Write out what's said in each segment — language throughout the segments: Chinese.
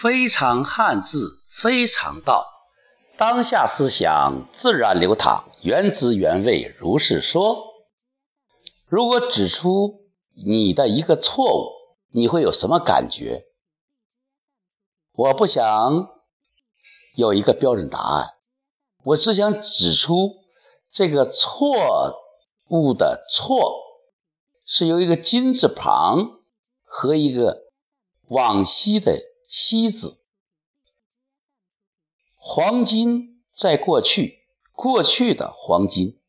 非常汉字，非常道。当下思想自然流淌，原汁原味，如是说。如果指出你的一个错误，你会有什么感觉？我不想有一个标准答案，我只想指出这个错误的“错”是由一个金字旁和一个往昔的“昔”字。黄金在过去，过去的黄金，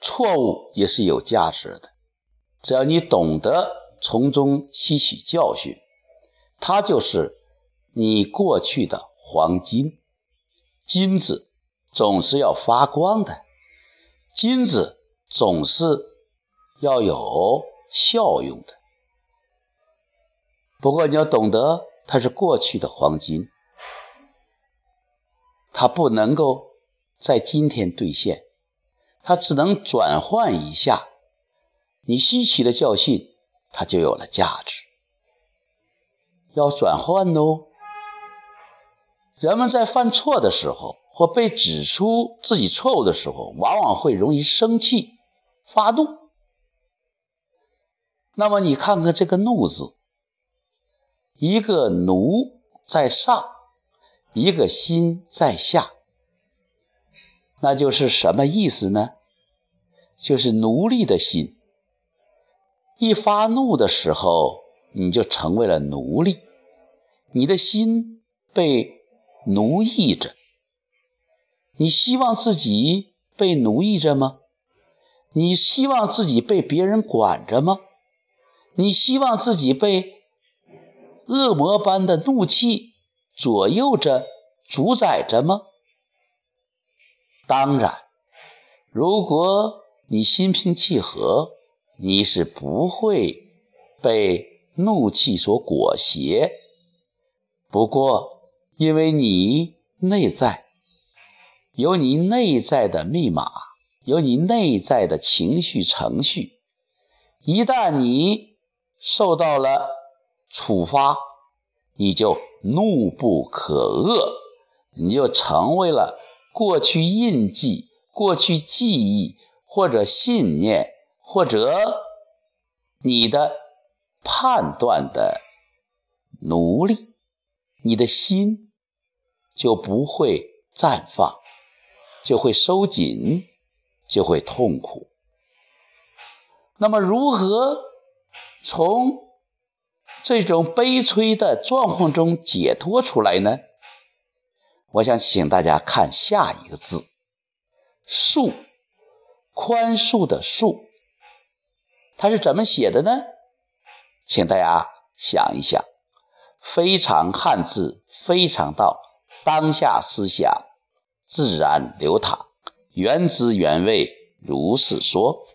错误也是有价值的。只要你懂得从中吸取教训。它就是你过去的黄金，金子总是要发光的，金子总是要有效用的。不过你要懂得，它是过去的黄金，它不能够在今天兑现，它只能转换一下，你吸取了教训，它就有了价值。要转换哦。人们在犯错的时候，或被指出自己错误的时候，往往会容易生气、发怒。那么你看看这个“怒”字，一个“奴”在上，一个“心”在下，那就是什么意思呢？就是奴隶的心。一发怒的时候。你就成为了奴隶，你的心被奴役着。你希望自己被奴役着吗？你希望自己被别人管着吗？你希望自己被恶魔般的怒气左右着、主宰着吗？当然，如果你心平气和，你是不会被。怒气所裹挟，不过因为你内在有你内在的密码，有你内在的情绪程序，一旦你受到了处罚，你就怒不可遏，你就成为了过去印记、过去记忆或者信念，或者你的。判断的奴隶，你的心就不会绽放，就会收紧，就会痛苦。那么，如何从这种悲催的状况中解脱出来呢？我想请大家看下一个字“恕”，宽恕的“恕”，它是怎么写的呢？请大家想一想，非常汉字，非常道，当下思想自然流淌，原汁原味，如是说。